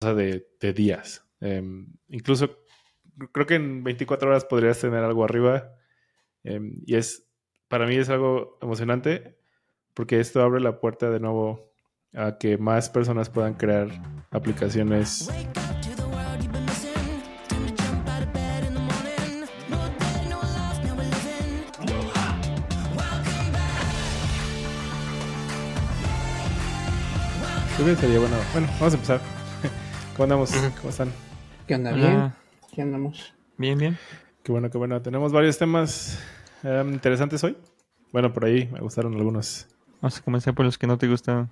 de, días. Em, incluso creo que en 24 horas podrías tener algo arriba. Em, y es, para mí es algo emocionante porque esto abre la puerta de nuevo a que más personas puedan crear aplicaciones. Creo sería bueno. Bueno, vamos a empezar. ¿Cómo andamos? ¿Cómo están? ¿Qué onda? ¿Bien? ¿Qué andamos? Bien, bien. Qué bueno, qué bueno. Tenemos varios temas em, interesantes hoy. Bueno, por ahí me gustaron algunos. Vamos a comenzar por los que no te gustaron.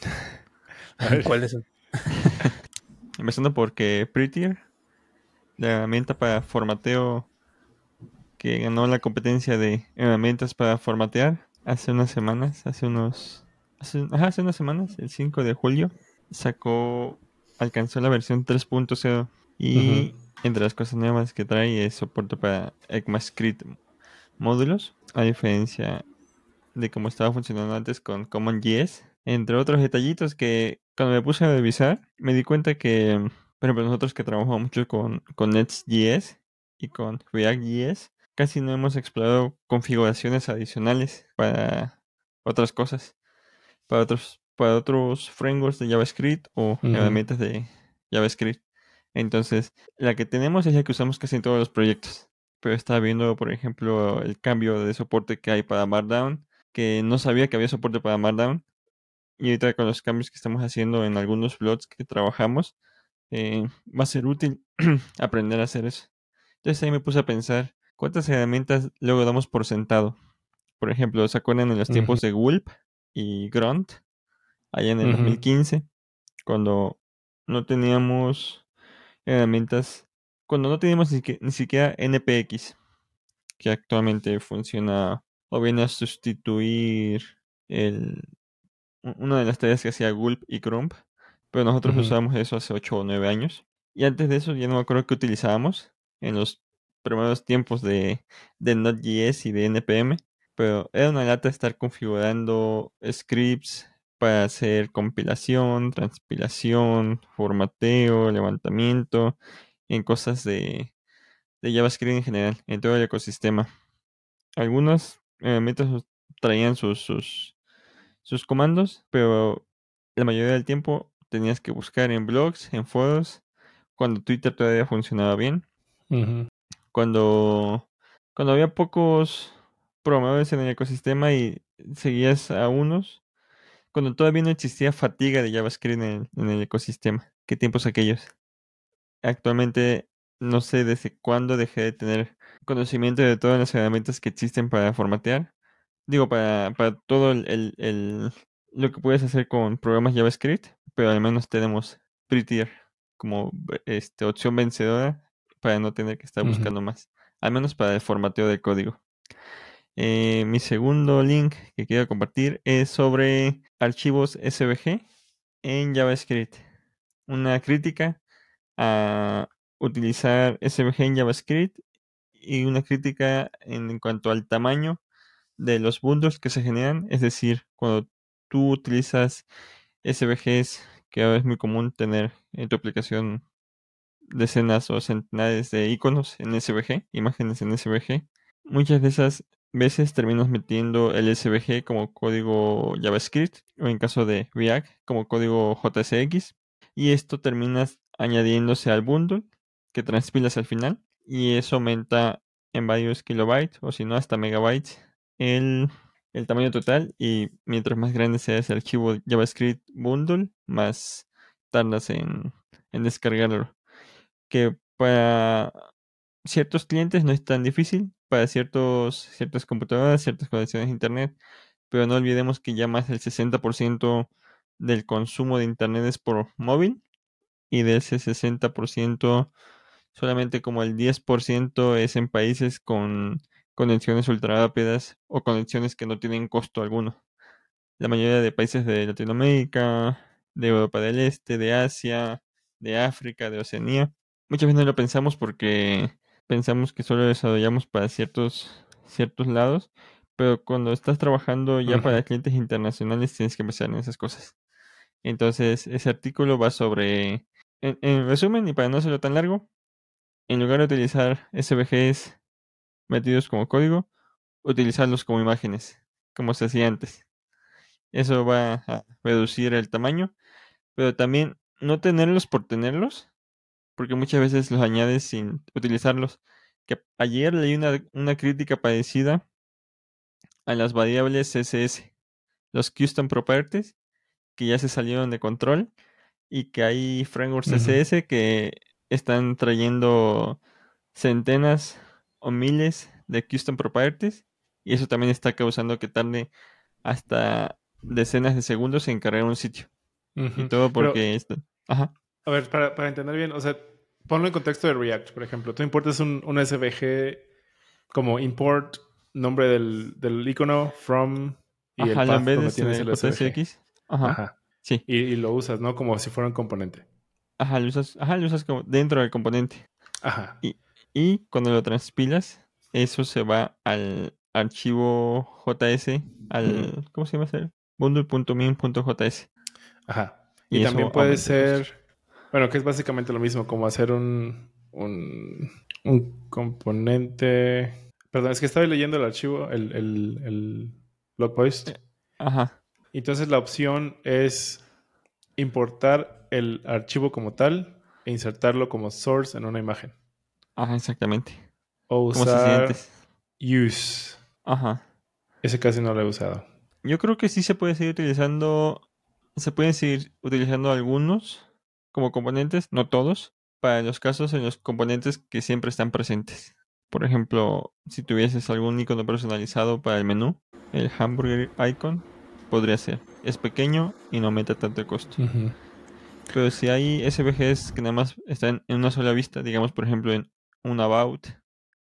¿Cuáles son? Empezando porque Prettier, la herramienta para formateo que ganó la competencia de herramientas para formatear hace unas semanas, hace unos hace, hace unas semanas, el 5 de julio, sacó, alcanzó la versión 3.0 y entre las cosas nuevas que trae es soporte para ECMAScript módulos, a diferencia de cómo estaba funcionando antes con CommonJS, entre otros detallitos que cuando me puse a revisar me di cuenta que, por ejemplo, nosotros que trabajamos mucho con, con Nets.js y con React.js, casi no hemos explorado configuraciones adicionales para otras cosas para otros, para otros frameworks de JavaScript o herramientas de JavaScript. Entonces, la que tenemos es la que usamos casi en todos los proyectos. Pero estaba viendo, por ejemplo, el cambio de soporte que hay para Markdown, que no sabía que había soporte para Markdown. Y ahorita con los cambios que estamos haciendo en algunos blogs que trabajamos, eh, va a ser útil aprender a hacer eso. Entonces ahí me puse a pensar, ¿cuántas herramientas luego damos por sentado? Por ejemplo, ¿se acuerdan en los tiempos de Gulp? y Grunt, allá en el 2015, cuando no teníamos herramientas, cuando no teníamos ni, siquiera NPX, que actualmente funciona o viene a sustituir el, una de las tareas que hacía Gulp y Grump, pero nosotros usábamos eso hace 8 o 9 años. Y antes de eso ya no me acuerdo qué utilizábamos en los primeros tiempos de, de Node.js y de NPM pero era una lata estar configurando scripts para hacer compilación, transpilación, formateo, levantamiento, en cosas de, JavaScript en general, en todo el ecosistema. Algunos herramientas traían sus, sus, comandos, pero la mayoría del tiempo tenías que buscar en blogs, en foros, cuando Twitter todavía funcionaba bien. Cuando, cuando había pocos programadores en el ecosistema y seguías a unos cuando todavía no existía fatiga de JavaScript en el, ecosistema. ¿Qué tiempos aquellos? Actualmente no sé desde cuándo dejé de tener conocimiento de todas las herramientas que existen para formatear. Digo, para, para todo el, el, lo que puedes hacer con programas JavaScript, pero al menos tenemos Prettier como este, opción vencedora para no tener que estar buscando más. Al menos para el formateo del código. Eh, mi segundo link que quiero compartir es sobre archivos SVG en JavaScript. Una crítica a utilizar SVG en JavaScript y una crítica en, cuanto al tamaño de los bundles que se generan. Es decir, cuando tú utilizas SVGs, que es muy común tener en tu aplicación decenas o centenares de iconos en SVG, imágenes en SVG, muchas de esas veces terminas metiendo el SVG como código JavaScript o en caso de React como código JSX y esto terminas añadiéndose al bundle que transpilas al final y eso aumenta en varios kilobytes o si no hasta megabytes el, tamaño total y mientras más grande sea ese archivo JavaScript bundle más tardas en, en descargarlo. Que para ciertos clientes no es tan difícil para ciertos, ciertas computadoras, ciertas conexiones a Internet, pero no olvidemos que ya más del 60% del consumo de Internet es por móvil y de ese 60% solamente como el 10% es en países con conexiones ultra rápidas o conexiones que no tienen costo alguno. La mayoría de países de Latinoamérica, de Europa del Este, de Asia, de África, de Oceanía, muchas veces no lo pensamos porque pensamos que solo desarrollamos para ciertos, ciertos lados, pero cuando estás trabajando ya para clientes internacionales tienes que pensar en esas cosas. Entonces, ese artículo va sobre en, resumen, y para no hacerlo tan largo, en lugar de utilizar SVGs metidos como código, utilizarlos como imágenes, como se hacía antes. Eso va a reducir el tamaño, pero también no tenerlos por tenerlos, porque muchas veces los añades sin utilizarlos. Que ayer leí una, una crítica parecida a las variables CSS, los custom properties, que ya se salieron de control y que hay frameworks CSS que están trayendo centenas o miles de custom properties y eso también está causando que tarde hasta decenas de segundos en cargar un sitio. Y todo porque esto. Ajá. A ver, para, para, entender bien, o sea, ponlo en contexto de React, por ejemplo. Tú importas un, un SVG como import nombre del, del icono from y el path donde tienes el SVG. Ajá. Ajá. Sí. Y, lo usas, ¿no? Como si fuera un componente. Ajá, lo usas, ajá, lo usas como dentro del componente. Ajá. Y, y cuando lo transpilas, eso se va al archivo JS, al. ¿Cómo se llama bundle.min.js. Ajá. Y, también puede ser. Bueno, que es básicamente lo mismo, como hacer un, un, un componente. Perdón, es que estaba leyendo el archivo, el, el, el blog post. Ajá. Entonces la opción es importar el archivo como tal e insertarlo como source en una imagen. Ajá, exactamente. O usar use. Ajá. Ese casi no lo he usado. Yo creo que sí se puede seguir utilizando. Se pueden seguir utilizando algunos como componentes, no todos, para los casos en los componentes que siempre están presentes. Por ejemplo, si tuvieses algún icono personalizado para el menú, el hamburger icon podría ser. Es pequeño y no mete tanto costo. Pero si hay SVGs que nada más están en una sola vista, digamos por ejemplo en un about,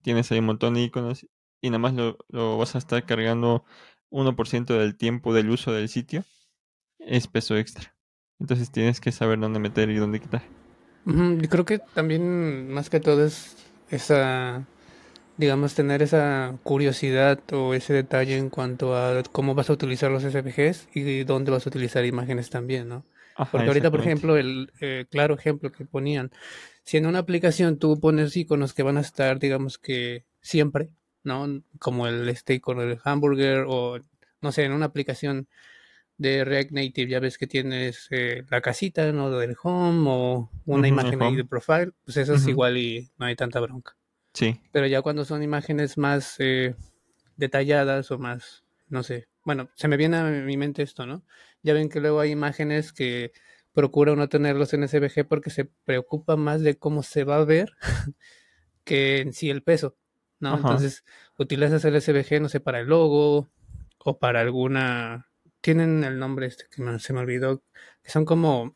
tienes ahí un montón de iconos y nada más lo, lo vas a estar cargando 1% del tiempo del uso del sitio, es peso extra. Entonces tienes que saber dónde meter y dónde quitar. Yo creo que también más que todo es esa digamos, tener esa curiosidad o ese detalle en cuanto a cómo vas a utilizar los SVGs y dónde vas a utilizar imágenes también, ¿no? Porque ahorita, por ejemplo, el eh, claro ejemplo que ponían, si en una aplicación tú pones iconos que van a estar, digamos que siempre, ¿no? Como el este icono del hamburger o, no sé, en una aplicación de React Native ya ves que tienes eh, la casita, ¿no? Del home o una imagen ahí de profile, pues eso es igual y no hay tanta bronca. Sí. Pero ya cuando son imágenes más eh, detalladas o más, no sé, bueno, se me viene a mi mente esto, ¿no? Ya ven que luego hay imágenes que procuro no tenerlos en SVG porque se preocupa más de cómo se va a ver que en sí el peso, ¿no? Entonces, utilizas el SVG, no sé, para el logo o para alguna... Tienen el nombre este que se me olvidó, que son como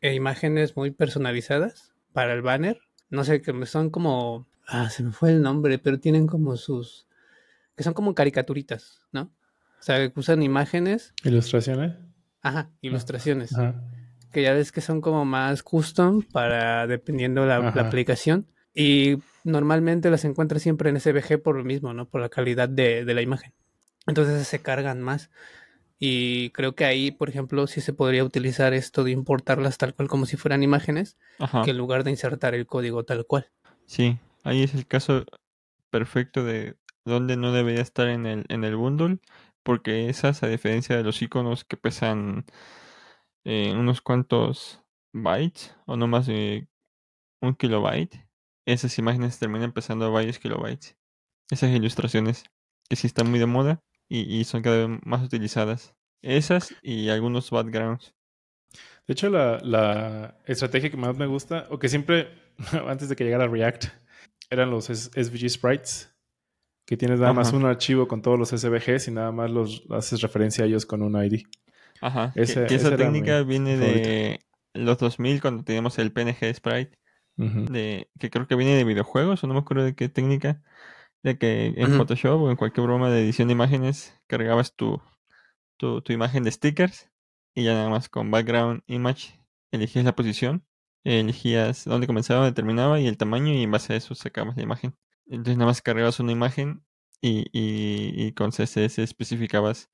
eh, imágenes muy personalizadas para el banner. No sé, que son como Ah, se me fue el nombre, pero tienen como sus. que son como caricaturitas, ¿no? O sea, que usan imágenes. ¿Ilustraciones? Ajá, ilustraciones. Que ya ves que son como más custom para dependiendo la, la aplicación. Y normalmente las encuentras siempre en SVG por lo mismo, ¿no? Por la calidad de, de la imagen. Entonces se cargan más. Y creo que ahí, por ejemplo, sí se podría utilizar esto de importarlas tal cual como si fueran imágenes, que en lugar de insertar el código tal cual. Sí, Ahí es el caso perfecto de donde no debería estar en el, en el bundle, porque esas, a diferencia de los iconos que pesan eh, unos cuantos bytes, o no más de un kilobyte, esas imágenes terminan pesando varios kilobytes. Esas ilustraciones que sí están muy de moda y, y son cada vez más utilizadas. Esas y algunos backgrounds. De hecho, la, la estrategia que más me gusta, o que siempre, antes de que llegara React, eran los SVG sprites, que tienes nada más un archivo con todos los SVGs y nada más los haces referencia a ellos con un ID. Ajá. esa técnica viene de los 2000 cuando teníamos el PNG sprite, de, que creo que viene de videojuegos, o no me acuerdo de qué técnica, de que en Photoshop o en cualquier broma de edición de imágenes cargabas tu, tu, tu imagen de stickers y ya nada más con background image elegías la posición elegías dónde comenzaba, dónde terminaba y el tamaño y en base a eso sacabas la imagen. Entonces nada más cargabas una imagen y, y, con CSS especificabas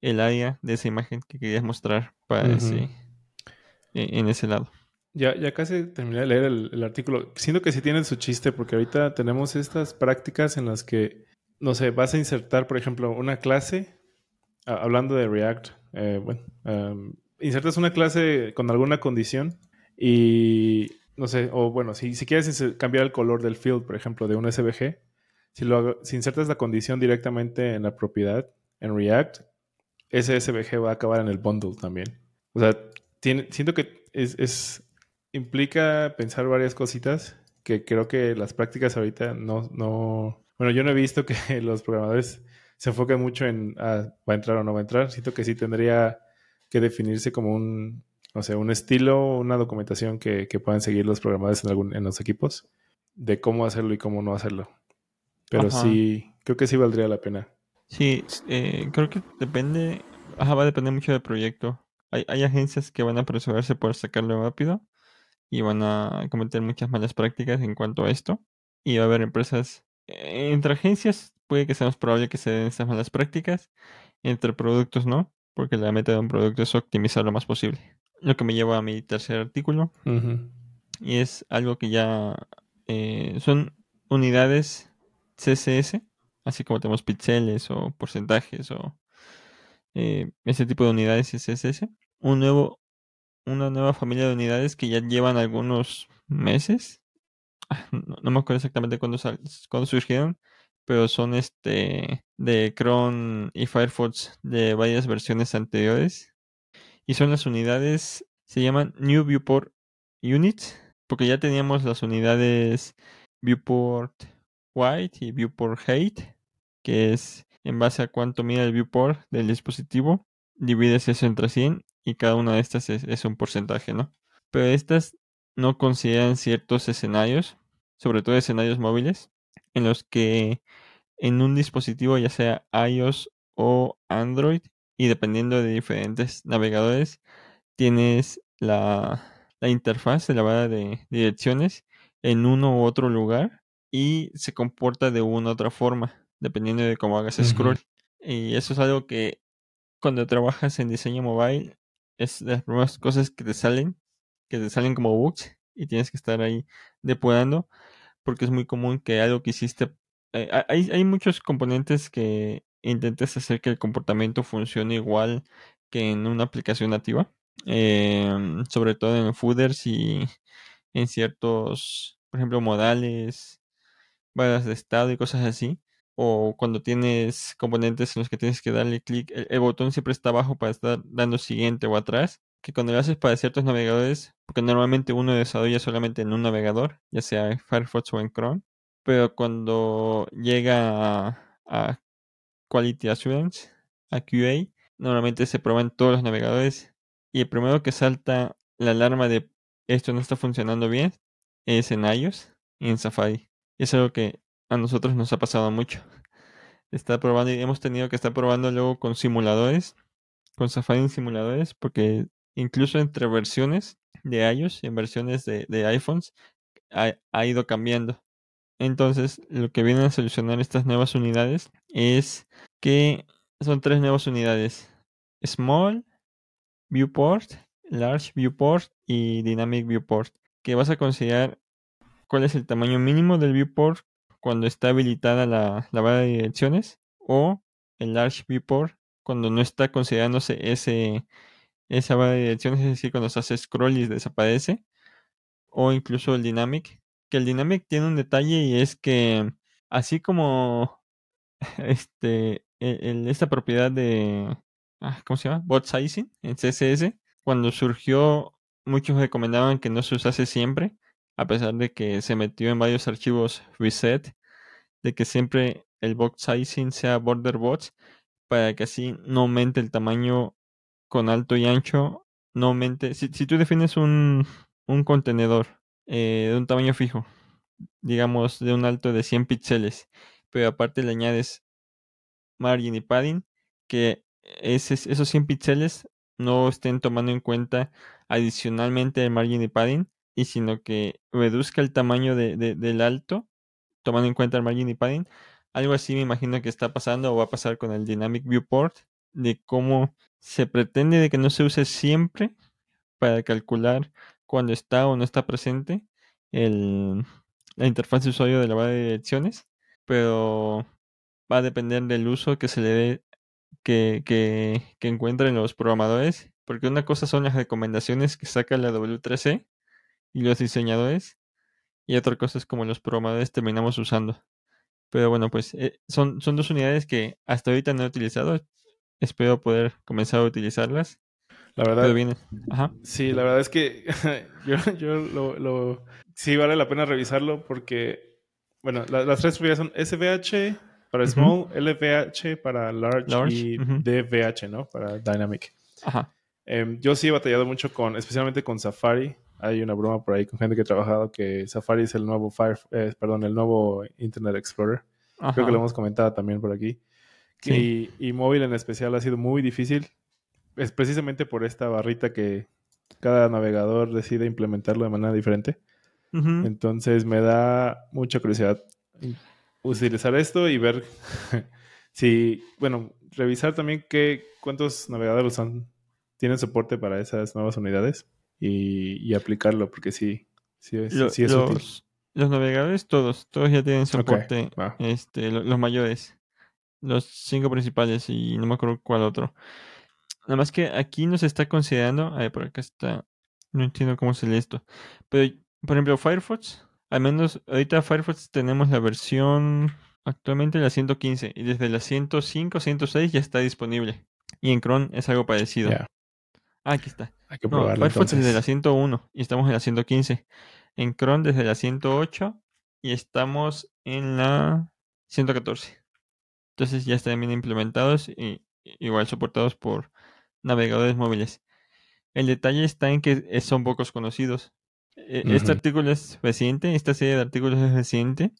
el área de esa imagen que querías mostrar para ese, e, en ese lado. Ya, ya casi terminé de leer el, artículo. Siento que sí tienen su chiste porque ahorita tenemos estas prácticas en las que, no sé, vas a insertar, por ejemplo, una clase, a- hablando de React, eh, bueno, um, insertas una clase con alguna condición y, no sé, o bueno, si, si quieres cambiar el color del field, por ejemplo, de un SVG, si, lo, si insertas la condición directamente en la propiedad, en React, ese SVG va a acabar en el bundle también. O sea, tiene, siento que es, es- implica pensar varias cositas que creo que las prácticas ahorita no, no... Bueno, yo no he visto que los programadores se enfoquen mucho en ah, va a entrar o no va a entrar. Siento que sí tendría que definirse como un, no sé, un estilo, una documentación que, que puedan seguir los programadores en, algún, en los equipos de cómo hacerlo y cómo no hacerlo. Pero Ajá. sí, creo que sí valdría la pena. Sí, eh, creo que depende, ajá, va a depender mucho del proyecto. Hay, hay agencias que van a apresurarse por sacarlo rápido y van a cometer muchas malas prácticas en cuanto a esto. Y va a haber empresas, eh, entre agencias puede que sea más probable que se den estas malas prácticas, entre productos no, porque la meta de un producto es optimizar lo más posible. Lo que me lleva a mi tercer artículo, y es algo que ya eh, son unidades CSS, así como tenemos píxeles o porcentajes o eh, ese tipo de unidades CSS. Un nuevo, una nueva familia de unidades que ya llevan algunos meses. Ah, No, me acuerdo exactamente cuándo, cuándo surgieron, pero son este de Chrome y Firefox de varias versiones anteriores. Y son las unidades, se llaman New Viewport Units, porque ya teníamos las unidades Viewport White y Viewport Height, que es en base a cuánto mide el viewport del dispositivo, divides eso entre 100 y cada una de estas es, es un porcentaje, ¿no? Pero estas no consideran ciertos escenarios, sobre todo escenarios móviles, en los que en un dispositivo, ya sea iOS o Android, y dependiendo de diferentes navegadores, tienes la, la interfaz de la barra de direcciones en uno u otro lugar y se comporta de una u otra forma, dependiendo de cómo hagas Ujú. scroll. Y eso es algo que cuando trabajas en diseño mobile es de las primeras cosas que te salen, que te salen como bugs y tienes que estar ahí depurando porque es muy común que algo que hiciste... eh, ha- hay, hay muchos componentes que intentes hacer que el comportamiento funcione igual que en una aplicación nativa, em, sobre todo en footers y en ciertos, por ejemplo, modales, barras de estado y cosas así. O cuando tienes componentes en los que tienes que darle clic, el, botón siempre está abajo para estar dando siguiente o atrás. Que cuando lo haces para ciertos navegadores, porque normalmente uno desarrolla solamente en un navegador, ya sea en Firefox o en Chrome. Pero cuando llega a, a Quality Assurance, a QA, normalmente se prueba en todos los navegadores. Y el primero que salta la alarma de esto no está funcionando bien es en iOS y en Safari. Es algo que a nosotros nos ha pasado mucho. Está probando y hemos tenido que estar probando luego con simuladores, con Safari simuladores, porque incluso entre versiones de iOS y en versiones de, de iPhones ha, ha ido cambiando. Entonces, lo que vienen a solucionar estas nuevas unidades es que son tres nuevas unidades: Small, Viewport, Large Viewport y Dynamic Viewport. Que vas a considerar cuál es el tamaño mínimo del viewport cuando está habilitada la, la barra de direcciones o el large viewport cuando no está considerándose ese, esa barra de direcciones, es decir, cuando se hace scroll y desaparece o incluso el dynamic, que el dynamic tiene un detalle y es que así como este e- el- esta propiedad de ah, ¿cómo se llama? bot sizing en CSS, cuando surgió muchos recomendaban que no se usase siempre, a pesar de que se metió en varios archivos reset, de que siempre el bot sizing sea border bots para que así no aumente el tamaño con alto y ancho, no aumente. Si, tú defines un, contenedor eh, de un tamaño fijo, digamos de un alto de 100 píxeles, pero aparte le añades margin y padding, que esos 100 píxeles no estén tomando en cuenta adicionalmente el margin y padding, y sino que reduzca el tamaño de, de- del alto, tomando en cuenta el margin y padding. Algo así me imagino que está pasando o va a pasar con el Dynamic Viewport, de cómo se pretende de que no se use siempre para calcular cuando está o no está presente la interfaz de usuario de la base de direcciones, pero va a depender del uso que se le dé, que, que, que encuentren los programadores, porque una cosa son las recomendaciones que saca la W3C y los diseñadores, y otra cosa es como los programadores terminamos usando. Pero bueno, pues eh, son, son dos unidades que hasta ahorita no he utilizado. Espero poder comenzar a utilizarlas. La verdad, viene. Ajá. sí, la verdad es que yo, yo lo, lo- sí vale la pena revisarlo porque, bueno, la- las tres unidades son SVH para. Small, LVH para Large, Large, y ujú. DVH, ¿no? Para Dynamic. Ajá. Em, yo sí he batallado mucho con, especialmente con Safari. Hay una broma por ahí con gente que he trabajado que Safari es el nuevo Fire, eh, perdón, el nuevo Internet Explorer. Ajá. Creo que lo hemos comentado también por aquí. Sí. Y, y móvil en especial ha sido muy difícil. Es precisamente por esta barrita que cada navegador decide implementarlo de manera diferente. Entonces me da mucha curiosidad utilizar esto y ver si, bueno, revisar también qué, cuántos navegadores son, tienen soporte para esas nuevas unidades y, y aplicarlo, porque sí, sí, es- Lo- sí es útil. los, los navegadores, todos, todos ya tienen soporte. Este, lo- los mayores. Los cinco principales y no me acuerdo cuál otro. Nada más que aquí nos está considerando. A ver, por acá está. No entiendo cómo se lee esto. Pero, por ejemplo, Firefox. Al menos ahorita Firefox tenemos la versión actualmente la 115. Y desde la 105, 106 ya está disponible. Y en Chrome es algo parecido. Ya, Ah, aquí está. Hay que No, probarlo. Firefox desde la entonces. 101 y estamos en la 115. En Chrome desde la 108 y estamos en la 114. Entonces ya están bien implementados y igual soportados por navegadores móviles. El detalle está en que son pocos conocidos. E- Este artículo es reciente, esta serie de artículos es reciente,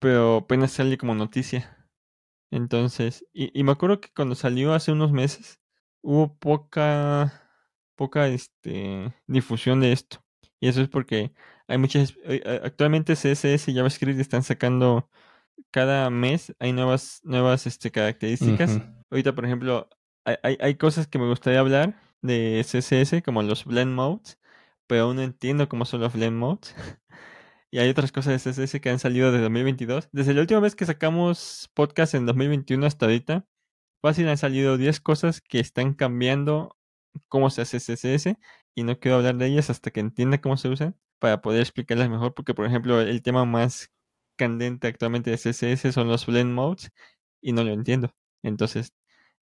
pero apenas sale como noticia. Entonces, y, y me acuerdo que cuando salió hace unos meses, hubo poca, poca este, difusión de esto. Y eso es porque hay muchas, eh, eh, actualmente CSS y JavaScript están sacando cada mes, hay nuevas, nuevas este, características. Ahorita, por ejemplo, hay, hay, hay cosas que me gustaría hablar de CSS, como los blend modes, pero aún no entiendo cómo son los blend modes. y hay otras cosas de CSS que han salido desde 2022. Desde la última vez que sacamos podcast en 2021 hasta ahorita, fácil han salido 10 cosas que están cambiando cómo se hace CSS y no quiero hablar de ellas hasta que entienda cómo se usan para poder explicarlas mejor, porque por ejemplo el tema más candente actualmente de CSS son los blend modes y no lo entiendo. Entonces,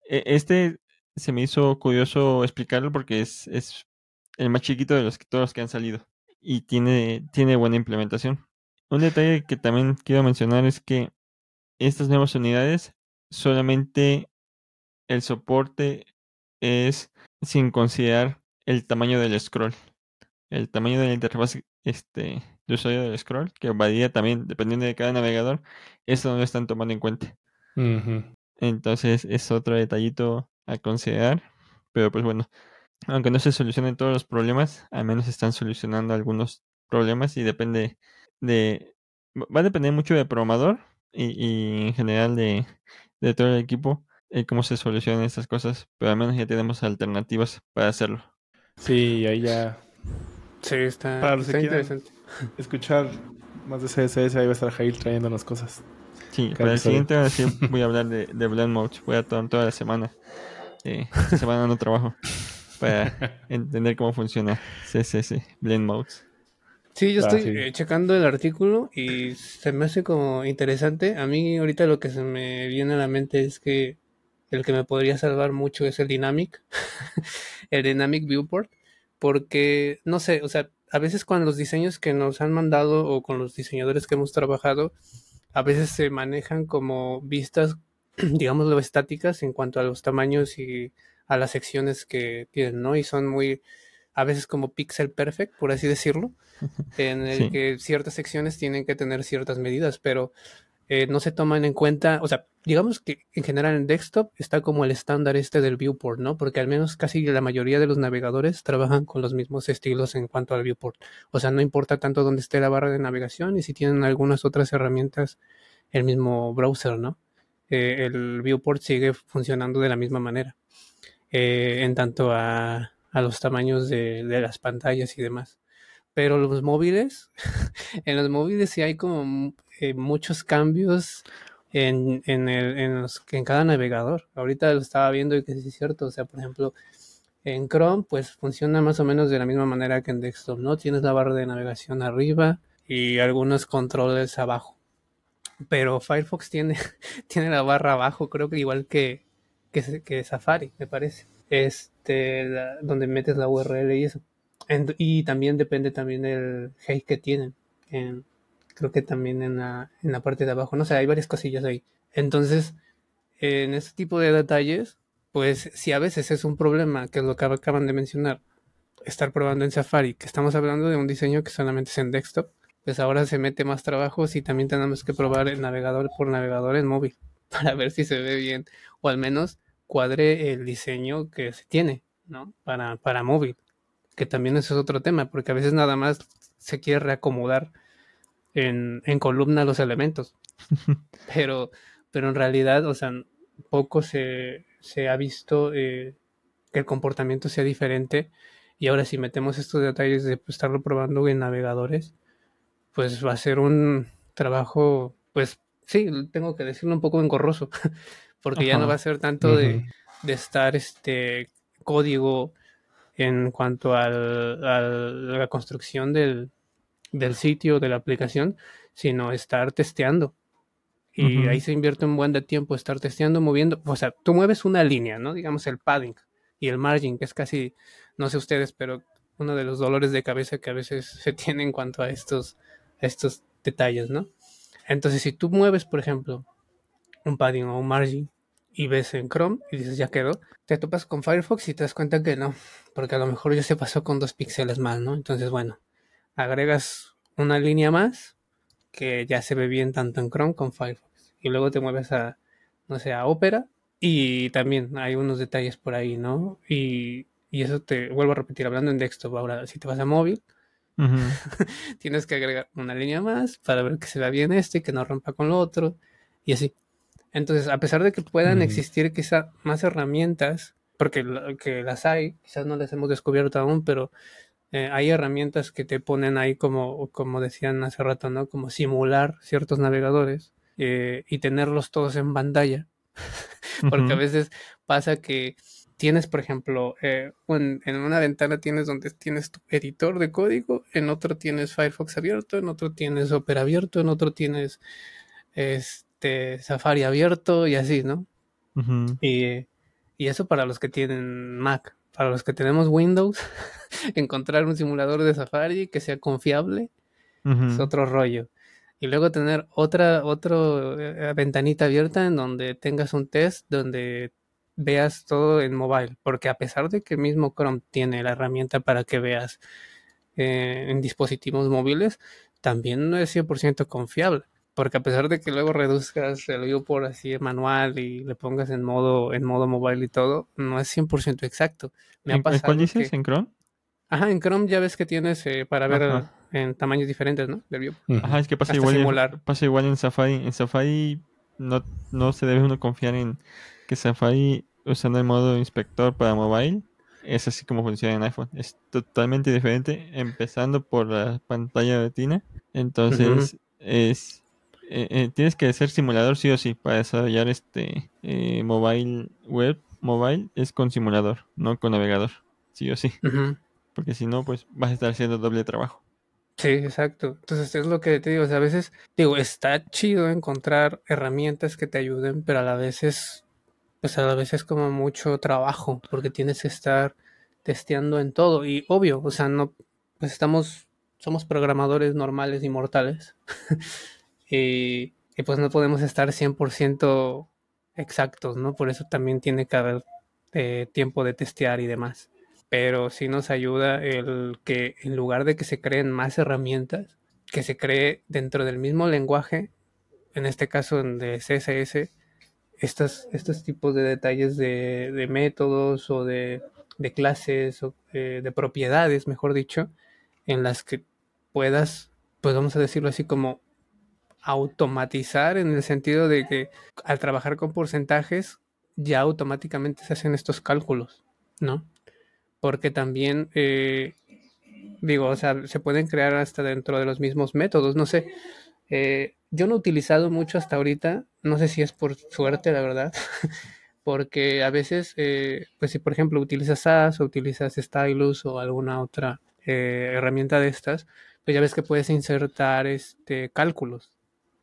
e- este se me hizo curioso explicarlo porque es, es el más chiquito de los todos los que han salido y tiene, tiene buena implementación. Un detalle que también quiero mencionar es que estas nuevas unidades solamente el soporte es sin considerar el tamaño del scroll. El tamaño de la interfaz este, de usuario del scroll, que varía también dependiendo de cada navegador, eso no lo están tomando en cuenta. Entonces es otro detallito a considerar. Pero pues bueno, aunque no se solucionen todos los problemas, al menos están solucionando algunos problemas y depende de... Va a depender mucho del programador y, y en general de, de todo el equipo eh, cómo se solucionan estas cosas, pero al menos ya tenemos alternativas para hacerlo. Sí, y ahí ya Sí, está, Para los está interesante. escuchar más de CSS, ahí va a estar Jail trayéndonos cosas. Sí, Cada para el siguiente sí voy a hablar de, de Blend Modes. Voy a tomar toda la semana. Eh, esta semana no trabajo para entender cómo funciona CSS, Blend Modes. Sí, yo Ah, estoy sí. eh, checando el artículo y se me hace como interesante. A mí ahorita lo que se me viene a la mente es que el que me podría salvar mucho es el Dynamic, el Dynamic Viewport, porque no sé, o sea, a veces con los diseños que nos han mandado o con los diseñadores que hemos trabajado, a veces se manejan como vistas, digámoslo, estáticas en cuanto a los tamaños y a las secciones que tienen, ¿no? Y son muy, a veces como pixel perfect, por así decirlo en el Sí. que ciertas secciones tienen que tener ciertas medidas, pero eh, no se toman en cuenta, o sea, digamos que en general en desktop está como el estándar este del viewport, ¿no? Porque al menos casi la mayoría de los navegadores trabajan con los mismos estilos en cuanto al viewport. O sea, no importa tanto dónde esté la barra de navegación y si tienen algunas otras herramientas, el mismo browser, ¿no? Eh, el viewport sigue funcionando de la misma manera. Eh, en tanto a, a los tamaños de, de las pantallas y demás. Pero los móviles, en los móviles sí hay como muchos cambios en, en, en cada navegador. Ahorita lo estaba viendo y que sí es cierto. O sea, por ejemplo, en Chrome, pues funciona más o menos de la misma manera que en desktop, ¿no? Tienes la barra de navegación arriba y algunos controles abajo. Pero Firefox tiene, tiene la barra abajo, creo que igual que, que, Safari, me parece. Este, donde metes la URL y eso. y también depende también del hate que tienen. En, creo que también en la, en la parte de abajo. No sé, hay varias cosillas ahí. Entonces, en este tipo de detalles, pues si a veces es un problema, que es lo que acaban de mencionar, estar probando en Safari, que estamos hablando de un diseño que solamente es en desktop, pues ahora se mete más trabajo si también tenemos que probar el navegador por navegador en móvil para ver si se ve bien o al menos cuadre el diseño que se tiene, ¿no? Para, para móvil, que también eso es otro tema, porque a veces nada más se quiere reacomodar en, en columna los elementos, pero, pero en realidad, o sea, poco se, se ha visto eh, que el comportamiento sea diferente. Y ahora si metemos estos detalles de pues, estarlo probando en navegadores, pues va a ser un trabajo, pues sí, tengo que decirlo un poco engorroso, porque ya no va a ser tanto de, estar este código en cuanto a la construcción del, del, sitio, de la aplicación, sino estar testeando. Y ahí se invierte un buen de tiempo estar testeando, moviendo. O sea, tú mueves una línea, ¿no? Digamos el padding y el margin, que es casi, no sé ustedes, pero uno de los dolores de cabeza que a veces se tiene en cuanto a estos estos detalles, ¿no? Entonces, si tú mueves, por ejemplo, un padding o un margin y ves en Chrome y dices ya quedó, te topas con Firefox y te das cuenta que no, porque a lo mejor ya se pasó con dos píxeles más, ¿no? Entonces, bueno, agregas una línea más que ya se ve bien tanto en Chrome como Firefox. Y luego te mueves a, no sé, a Opera y también hay unos detalles por ahí, ¿no? Y, y eso te vuelvo a repetir, hablando en desktop, ahora si te vas a móvil, Tienes que agregar una línea más para ver que se vea bien este y que no rompa con lo otro y así. Entonces, a pesar de que puedan existir quizá más herramientas, porque que las hay, quizás no las hemos descubierto aún, pero eh, hay herramientas que te ponen ahí como, como decían hace rato, ¿no? Como simular ciertos navegadores eh, y tenerlos todos en pantalla. porque a veces pasa que tienes, por ejemplo, eh, en una ventana tienes donde tienes tu editor de código, en otro tienes Firefox abierto, en otro tienes Opera abierto, en otro tienes este Safari abierto y así, ¿no? y, eso para los que tienen Mac. Para los que tenemos Windows, encontrar un simulador de Safari que sea confiable es otro rollo. Y luego tener otra, otra eh, ventanita abierta en donde tengas un test donde veas todo en mobile, porque a pesar de que el mismo Chrome tiene la herramienta para que veas eh, en dispositivos móviles, también no es 100% confiable, porque a pesar de que luego reduzcas el view por así manual y le pongas en modo en modo mobile y todo, no es 100% exacto. Me ¿En, ¿Cuál dices? ¿En Chrome? Ajá, en Chrome ya ves que tienes eh, para ver en tamaños diferentes, ¿no? Del view. Ajá, es que pasa igual, en, pasa igual en Safari. En Safari no, no se debe uno confiar en que Safari usando el modo inspector para mobile es así como funciona en iPhone. Es totalmente diferente, empezando por la pantalla retina. Entonces, es eh, eh, tienes que ser simulador sí o sí para desarrollar este eh, mobile web. Mobile es con simulador, no con navegador, sí o sí. Porque si no, pues vas a estar haciendo doble trabajo. Sí, exacto. Entonces es lo que te digo, o sea, a veces digo, está chido encontrar herramientas que te ayuden, pero a la vez es pues a la vez es como mucho trabajo, porque tienes que estar testeando en todo. Y obvio, o sea, no, pues estamos, somos programadores normales y mortales. y, pues no podemos estar 100% exactos, ¿no? Por eso también tiene que haber eh, tiempo de testear y demás. Pero sí nos ayuda el que en lugar de que se creen más herramientas, que se cree dentro del mismo lenguaje, en este caso de CSS, estos, estos tipos de detalles de, métodos o de, clases o eh, de propiedades, mejor dicho, en las que puedas, pues vamos a decirlo así como automatizar en el sentido de que al trabajar con porcentajes ya automáticamente se hacen estos cálculos, ¿no? Porque también eh, Digo, o sea, se pueden crear hasta dentro de los mismos métodos, no sé. Eh, yo no he utilizado mucho hasta ahorita, no sé si es por suerte, la verdad, porque a veces, eh, pues si por ejemplo utilizas SAS o utilizas Stylus o alguna otra herramienta de estas, pues ya ves que puedes insertar este, cálculos,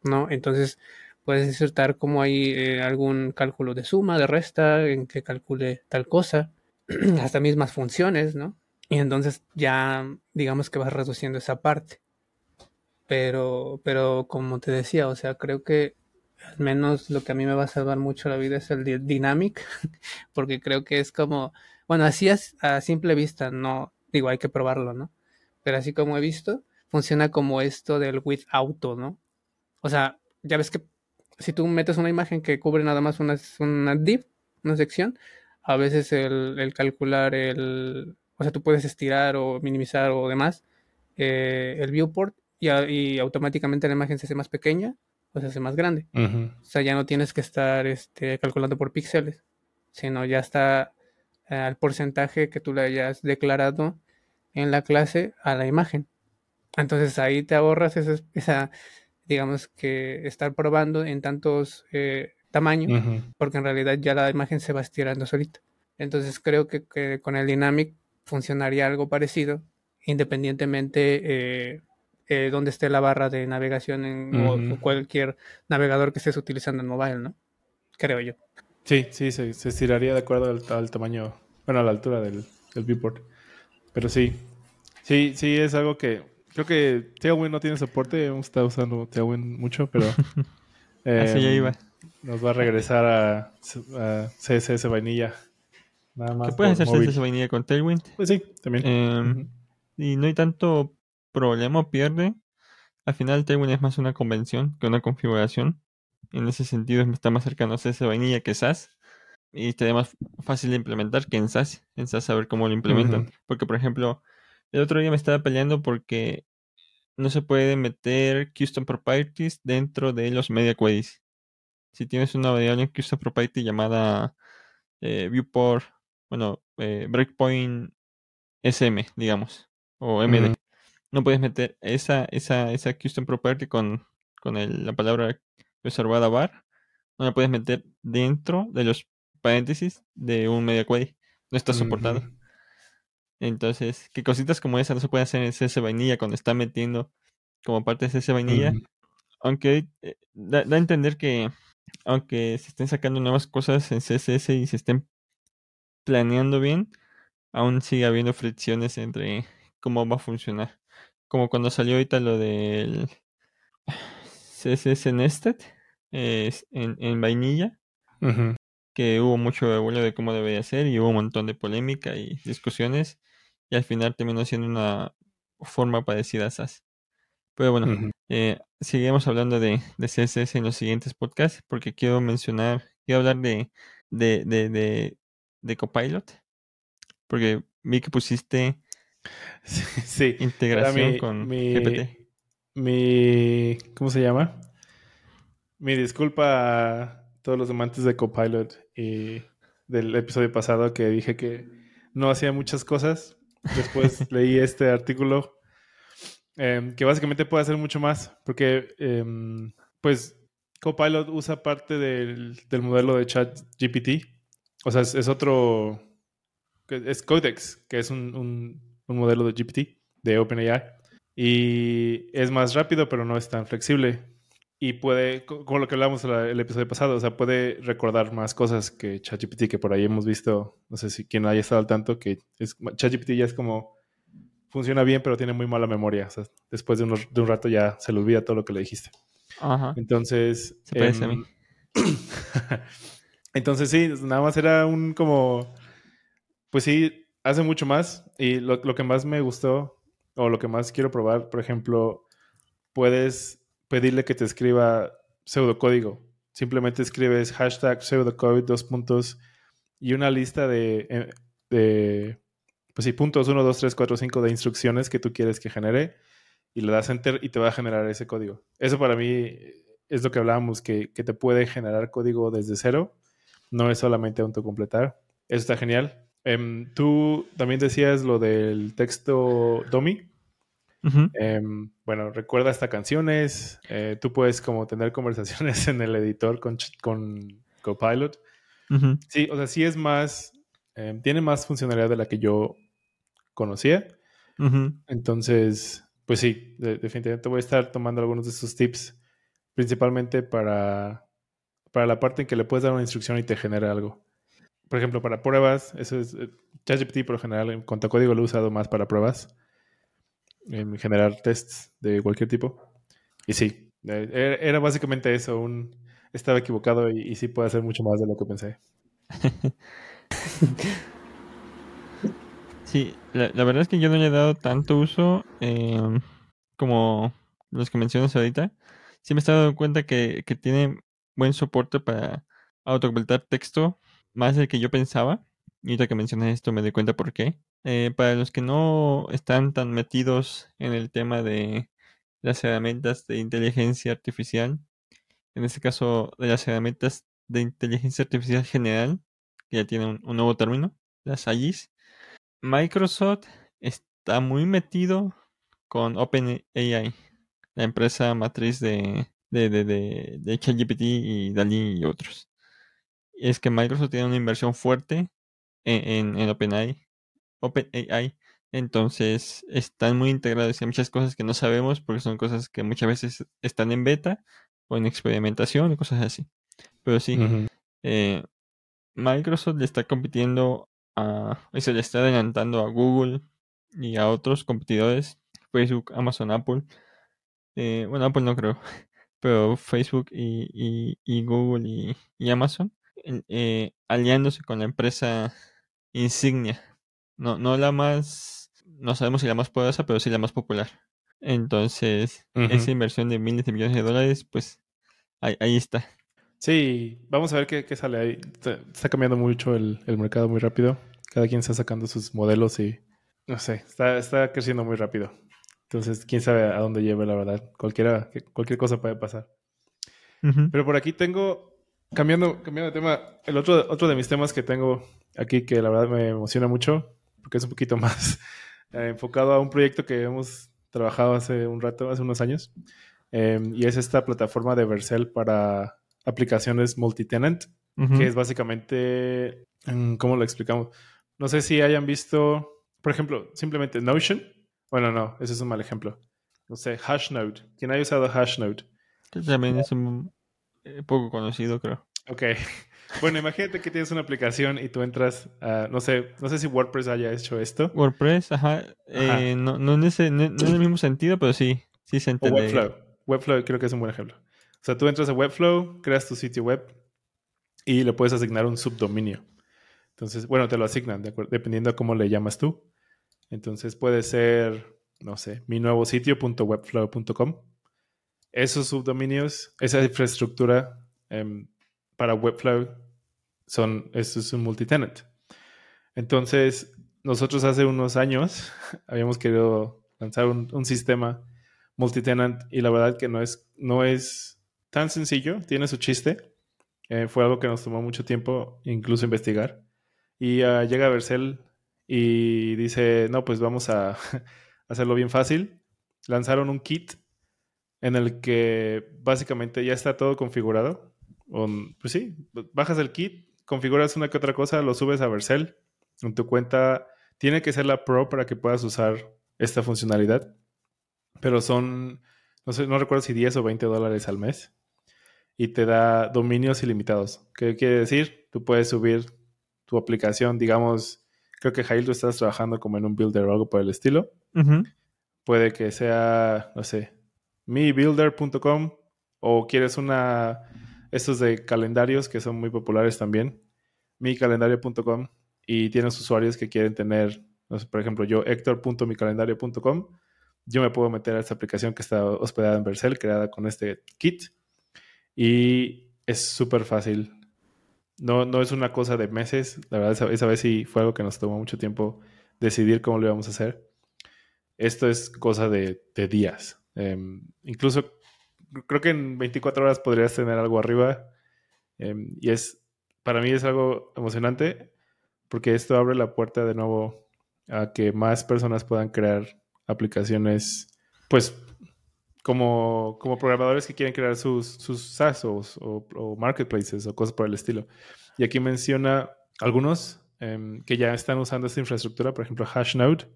¿no? Entonces puedes insertar como hay eh, algún cálculo de suma, de resta, en que calcule tal cosa, hasta mismas funciones, ¿no? Y entonces ya digamos que vas reduciendo esa parte. Pero, pero como te decía, o sea, creo que al menos lo que a mí me va a salvar mucho la vida es el Dynamic, porque creo que es como, bueno, así es a simple vista, no, digo, hay que probarlo, ¿no? Pero así como he visto, funciona como esto del with auto, ¿no? O sea, ya ves que si tú metes una imagen que cubre nada más una, una div, una sección, a veces el, el, calcular el, o sea, tú puedes estirar o minimizar o demás eh, el viewport y, y, automáticamente la imagen se hace más pequeña o se hace más grande. Uh -huh. O sea, ya no tienes que estar este, calculando por píxeles, sino ya está eh, al porcentaje que tú le hayas declarado en la clase a la imagen. Entonces ahí te ahorras esa, esa digamos que estar probando en tantos eh, tamaños, uh -huh. porque en realidad ya la imagen se va estirando solita. Entonces creo que, que con el Dynamic funcionaría algo parecido, independientemente eh, eh, donde esté la barra de navegación en uh -huh. o cualquier navegador que estés utilizando en mobile, ¿no? Creo yo. Sí, sí, se, se estiraría de acuerdo al, al, tamaño, bueno, a la altura del, del viewport. Pero sí, sí, sí es algo que creo que Tailwind no tiene soporte, hemos estado usando Tailwind mucho, pero eh, Así ya iba. nos va a regresar a, a CSS vainilla. Nada más ¿Qué puedes hacer móvil. CSS vainilla con Tailwind? Pues sí, también. Eh, uh -huh. Y no hay tanto problema o pierde. Al final Tailwind es más una convención que una configuración. En ese sentido está más cercano a CSS vainilla que SAS. Y sería más fácil de implementar que en SAS. En SAS saber cómo lo implementan. Uh -huh. Porque, por ejemplo, el otro día me estaba peleando porque no se puede meter custom properties dentro de los media queries. Si tienes una variable en custom property llamada eh, viewport, bueno, eh, breakpoint SM, digamos, o MD, no puedes meter esa, esa, esa custom property con, con el, la palabra reservada var, no la puedes meter dentro de los paréntesis de un media query. No está soportado. Entonces, que cositas como esa no se pueden hacer en CS vainilla cuando está metiendo como parte de CS vainilla. Aunque eh, da, da, a entender que aunque se estén sacando nuevas cosas en CSS y se estén planeando bien, aún sigue habiendo fricciones entre cómo va a funcionar. Como cuando salió ahorita lo del CSS Nested eh, en, en vainilla. Uh -huh. que hubo mucho revuelo de cómo debería ser y hubo un montón de polémica y discusiones y al final terminó siendo una forma parecida a SAS. Pero bueno, uh -huh. eh, seguiremos hablando de, de, CSS en los siguientes podcasts porque quiero mencionar, quiero hablar de, de, de, de, de Copilot, porque vi que pusiste sí, integración mi, con mi, GPT. Mi, ¿cómo se llama? Mi disculpa a todos los amantes de Copilot y del episodio pasado que dije que no hacía muchas cosas, Después leí este artículo eh, que básicamente puede hacer mucho más, porque eh, pues Copilot usa parte del, del modelo de ChatGPT. O sea, es, otro, es Codex, que es un, un modelo de GPT, de OpenAI. Y es más rápido, pero no es tan flexible y puede, como lo que hablamos el episodio pasado, o sea, puede recordar más cosas que ChatGPT, que por ahí hemos visto, no sé si quien haya estado al tanto, que es, ChatGPT ya es como, funciona bien, pero tiene muy mala memoria. O sea, después de, unos, de un rato ya se le olvida todo lo que le dijiste. Ajá. Entonces... Se parece eh, a mí. Entonces sí, nada más era un como, pues sí, hace mucho más. Y lo, lo que más me gustó, o lo que más quiero probar, por ejemplo, puedes pedirle que te escriba pseudocódigo. Simplemente escribes hashtag pseudocode, dos puntos y una lista de, eh, pues sí, puntos 1, 2, 3, 4, 5 de instrucciones que tú quieres que genere y le das enter y te va a generar ese código. Eso para mí es lo que hablábamos, que, que te puede generar código desde cero. No es solamente autocompletar. Eso está genial. Em, tú también decías lo del texto Em, bueno, recuerda hasta canciones. eh, tú puedes como tener conversaciones en el editor con, Copilot. Sí, o sea, sí es más, em, tiene más funcionalidad de la que yo conocía. Entonces, pues sí, de- definitivamente voy a estar tomando algunos de esos tips, principalmente para, para la parte en que le puedes dar una instrucción y te genera algo. Por ejemplo, para pruebas, eso es, eh, ChatGPT por lo general en cuanto a código lo he usado más para pruebas, en generar tests de cualquier tipo. Y sí, eh, era era básicamente eso, un, estaba equivocado y, sí puede hacer mucho más de lo que pensé. Sí, la, la verdad es que yo no le he dado tanto uso em, como los que mencionas ahorita. Sí me he dado cuenta que, que tiene buen soporte para autocompletar texto, más del que yo pensaba. Y ahorita que mencionas esto me doy cuenta por qué. Eh, para los que no están tan metidos en el tema de las herramientas de inteligencia artificial, en este caso de las herramientas de inteligencia artificial general, que ya tiene un, nuevo término, las AIs. Microsoft está muy metido con OpenAI, la empresa matriz de, de, de, de, de ChatGPT y DALI y otros. Es que Microsoft tiene una inversión fuerte en, en, en OpenAI, OpenAI. Entonces están muy integrados en muchas cosas que no sabemos porque son cosas que muchas veces están en beta o en experimentación y cosas así. Pero sí, eh, Microsoft le está compitiendo a, y se le está adelantando a Google y a otros competidores, Facebook, Amazon, Apple. Eh, bueno, Apple no creo, pero Facebook y, y- y Google y, y Amazon eh, aliándose con la empresa insignia. No, no la más, no sabemos si la más poderosa, pero sí la más popular. Entonces, esa inversión de miles de millones de dólares, pues ahí, ahí está. Sí, vamos a ver qué, qué sale ahí. Está, está cambiando mucho el, el mercado muy rápido. Cada quien está sacando sus modelos y no sé, está, está creciendo muy rápido. Entonces, quién sabe a dónde lleve, la verdad. Cualquiera, cualquier cosa puede pasar. Pero por aquí tengo, cambiando, cambiando de tema, el otro, otro de mis temas que tengo aquí que la verdad me emociona mucho, porque es un poquito más eh, enfocado a un proyecto que hemos trabajado hace un rato, hace unos años, eh, y es esta plataforma de Vercel para aplicaciones multitenant, Ujú. que es básicamente, mm, ¿cómo lo explicamos? No sé si hayan visto, por ejemplo, simplemente Notion. Bueno, no, ese es un mal ejemplo. No sé, Hashnode. ¿Quién haya usado Hashnode? También es un eh, poco conocido, creo. Ok. Bueno, imagínate que tienes una aplicación y tú entras a, no sé, no sé si WordPress haya hecho esto. WordPress, ajá. eh, no, no, en ese, no, no en el mismo sentido, pero sí, sí se O entiende. Webflow. Webflow creo que es un buen ejemplo. O sea, tú entras a Webflow, creas tu sitio web y le puedes asignar un subdominio. Entonces, bueno, te lo asignan de acuer- dependiendo a cómo le llamas tú. Entonces puede ser, no sé, mi nuevo sitio.webflow.com. Esos subdominios, esa infraestructura em, para Webflow son, esto es un multitenant. Entonces, nosotros hace unos años habíamos querido lanzar un, un sistema multitenant y la verdad que no es, no es tan sencillo, tiene su chiste. Eh, fue algo que nos tomó mucho tiempo incluso investigar. Y ah, llega Vercel y dice, no, pues vamos a hacerlo bien fácil. Lanzaron un kit en el que básicamente ya está todo configurado. Um, pues sí, bajas el kit, configuras una que otra cosa, lo subes a Vercel. En tu cuenta tiene que ser la Pro para que puedas usar esta funcionalidad. Pero son, no sé, no recuerdo si 10 o 20 dólares al mes. Y te da dominios ilimitados. ¿Qué quiere decir? Tú puedes subir tu aplicación, digamos, creo que Jail tú estás trabajando como en un builder o algo por el estilo. Puede que sea, no sé, mibuilder.com o quieres una, estos de calendarios que son muy populares también, micalendario.com y tienes usuarios que quieren tener, por ejemplo, yo, hector.micalendario.com, yo me puedo meter a esta aplicación que está hospedada en Vercel, creada con este kit y es súper fácil. No, no es una cosa de meses, la verdad esa, vez sí fue algo que nos tomó mucho tiempo decidir cómo lo íbamos a hacer. Esto es cosa de, de días. Em, incluso creo que en 24 horas podrías tener algo arriba. Em, y es, para mí es algo emocionante porque esto abre la puerta de nuevo a que más personas puedan crear aplicaciones, pues como, como programadores que quieren crear sus, sus SaaS o, marketplaces o cosas por el estilo. Y aquí menciona algunos em, que ya están usando esta infraestructura, por ejemplo, Hashnode,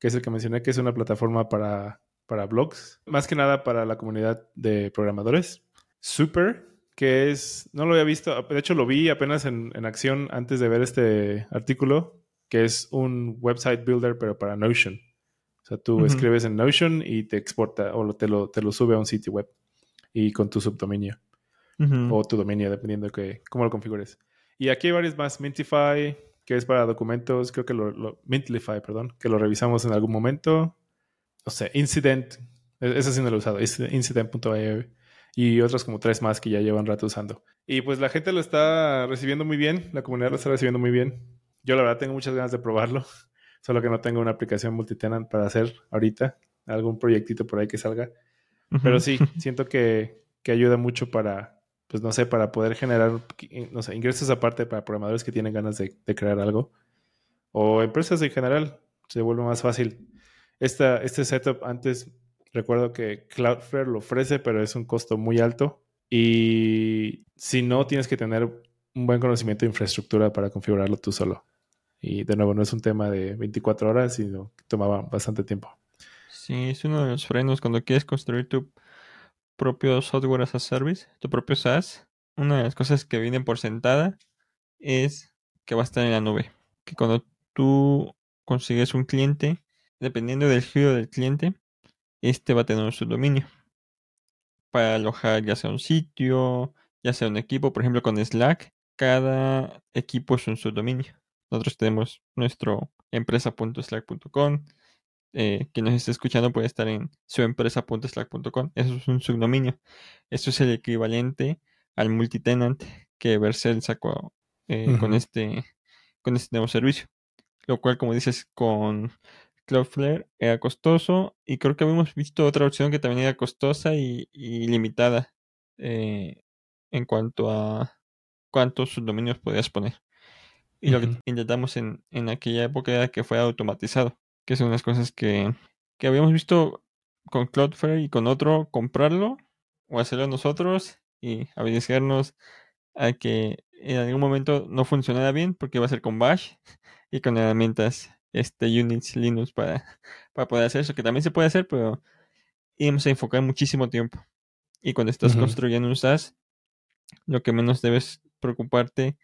que es el que mencioné, que es una plataforma para, para blogs, más que nada para la comunidad de programadores. Super, que es, no lo había visto, de hecho lo vi apenas en, en acción antes de ver este artículo, que es un website builder, pero para Notion. O sea, tú escribes en Notion y te exporta o te lo, te lo sube a un sitio web y con tu subdominio o tu dominio, dependiendo de que, cómo lo configures. Y aquí hay varios más. Mintify, que es para documentos, creo que lo, lo Mintlify, perdón, que lo revisamos en algún momento. No sé, Incident, e, ese sí no lo he usado, incident.io y otros como tres más que ya llevan rato usando. Y pues la gente lo está recibiendo muy bien, la comunidad lo está recibiendo muy bien. Yo la verdad tengo muchas ganas de probarlo. Solo que no tengo una aplicación multitenant para hacer ahorita. Algún proyectito por ahí que salga. Pero sí, siento que, ayuda mucho para, pues no sé, para poder generar, no sé, ingresos aparte para programadores que tienen ganas de, crear algo. O empresas en general. Se vuelve más fácil. Esta, este setup antes, recuerdo que Cloudflare lo ofrece, pero es un costo muy alto. Y si no, tienes que tener un buen conocimiento de infraestructura para configurarlo tú solo. Y de nuevo, no es un tema de 24 horas, sino que tomaba bastante tiempo. Sí, es uno de los frenos cuando quieres construir tu propio software as a service, tu propio SaaS. Una de las cosas que viene por sentada es que va a estar en la nube. Que cuando tú consigues un cliente, dependiendo del giro del cliente, este va a tener su dominio para alojar ya sea un sitio, ya sea un equipo, por ejemplo con Slack, cada equipo es un subdominio. Nosotros tenemos nuestro empresa.slack.com. Eh, quien nos esté escuchando puede estar en suempresa.slack.com. Eso es un subdominio. Eso es el equivalente al multitenant que Vercel sacó eh, con, este, con este nuevo servicio. Lo cual, como dices, con Cloudflare era costoso y creo que habíamos visto otra opción que también era costosa y, limitada eh, en cuanto a cuántos subdominios podías poner. Y lo que intentamos en, en, aquella época era que fuera automatizado, que son las cosas que, que habíamos visto con Cloudflare y con otro, comprarlo o hacerlo nosotros y arriesgarnos a que en algún momento no funcionara bien porque va a ser con Bash y con herramientas este Unix Linux para, para poder hacer eso, que también se puede hacer, pero íbamos a enfocar muchísimo tiempo. Y cuando estás construyendo un SaaS, lo que menos debes preocuparte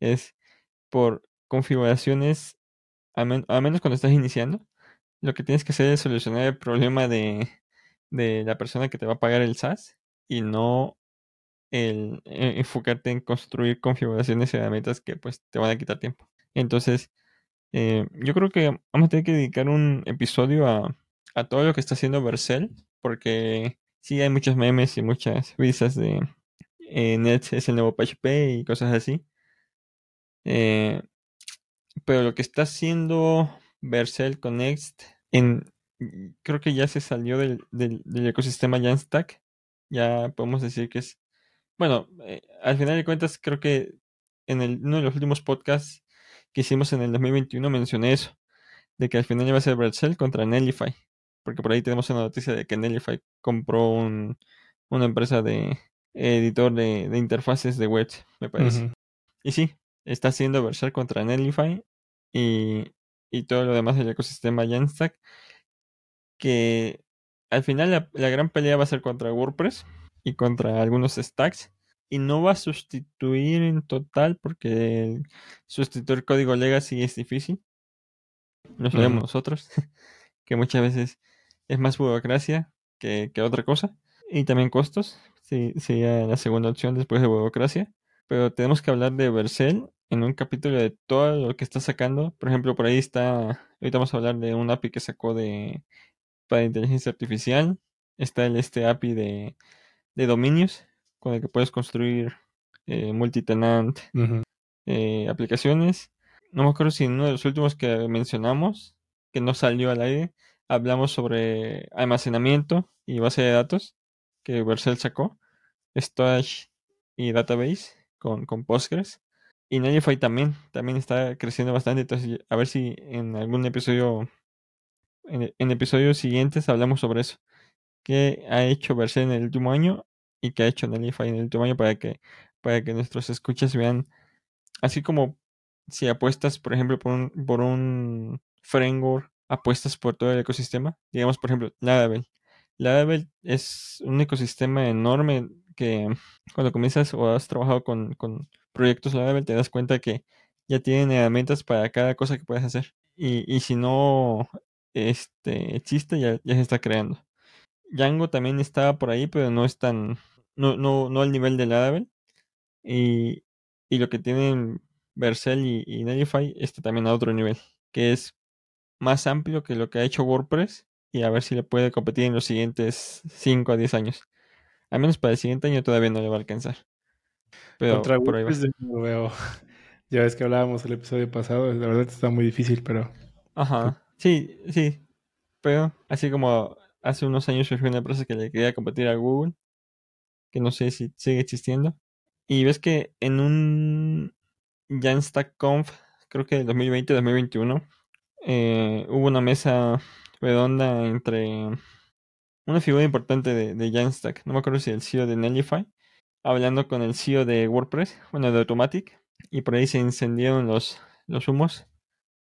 es por configuraciones, a, menos cuando estás iniciando, lo que tienes que hacer es solucionar el problema de, de la persona que te va a pagar el SaaS y no el, e, enfocarte en construir configuraciones y herramientas que pues te van a quitar tiempo. Entonces, eh, yo creo que vamos a tener que dedicar un episodio a, a todo lo que está haciendo Vercel, porque sí hay muchos memes y muchas visas de eh, Net es el nuevo PHP y cosas así. Eh, pero lo que está haciendo Vercel Connect, en, creo que ya se salió del, del, ecosistema Jamstack. Ya podemos decir que es. Bueno, eh, al final de cuentas, creo que en el, uno de los últimos podcasts que hicimos en el 2021 mencioné eso: de que al final iba a ser Vercel contra Nellify. Porque por ahí tenemos una noticia de que Nellify compró un, una empresa de editor de, de interfaces de web, me parece. Y sí, está haciendo Berserk contra Netlify y, y todo lo demás del ecosistema Jamstack. Que al final la, gran pelea va a ser contra WordPress y contra algunos stacks. Y no va a sustituir en total porque sustituir código legacy es difícil. Lo sabemos nosotros. que muchas veces es más burocracia que, que otra cosa. Y también costos. Sí, sería la segunda opción después de burocracia pero tenemos que hablar de Vercel en un capítulo de todo lo que está sacando. Por ejemplo, por ahí está, ahorita vamos a hablar de un API que sacó de para inteligencia artificial. Está el este API de, de dominios con el que puedes construir eh, multitenant eh, aplicaciones. No me acuerdo si en uno de los últimos que mencionamos, que no salió al aire, hablamos sobre almacenamiento y base de datos que Vercel sacó, storage y database con, con Postgres. y Netlify también, también está creciendo bastante. Entonces, a ver si en algún episodio, en, en episodios siguientes hablamos sobre eso. ¿Qué ha hecho Vercel en el último año y qué ha hecho en el último año para que, para que nuestros escuchas vean, así como si apuestas, por ejemplo, por un, por un framework, apuestas por todo el ecosistema. Digamos, por ejemplo, Laravel. Laravel es un ecosistema enorme que cuando comienzas o has trabajado con, con proyectos Laravel te das cuenta que ya tienen herramientas para cada cosa que puedes hacer. Y, y si no este, existe, ya, ya se está creando. Django también estaba por ahí, pero no es tan, no, no, no al nivel de Laravel. Y, y lo que tienen Vercel y, y Netlify está también a otro nivel, que es más amplio que lo que ha hecho WordPress y a ver si le puede competir en los siguientes 5 a 10 años. Al menos para el siguiente año todavía no le va a alcanzar. Pero Contra por ahí va. Veo. Ya ves que hablábamos el episodio pasado, la verdad está muy difícil, pero Ajá. Sí, sí. Pero así como hace unos años surgió una empresa que le quería competir a Google, que no sé si sigue existiendo. Y ves que en un Jamstack Conf, creo que 2020-2021, eh, hubo una mesa redonda entre una figura importante de, de no me acuerdo si el CEO de Netlify, hablando con el CEO de WordPress, bueno, de Automatic, y por ahí se encendieron los, los humos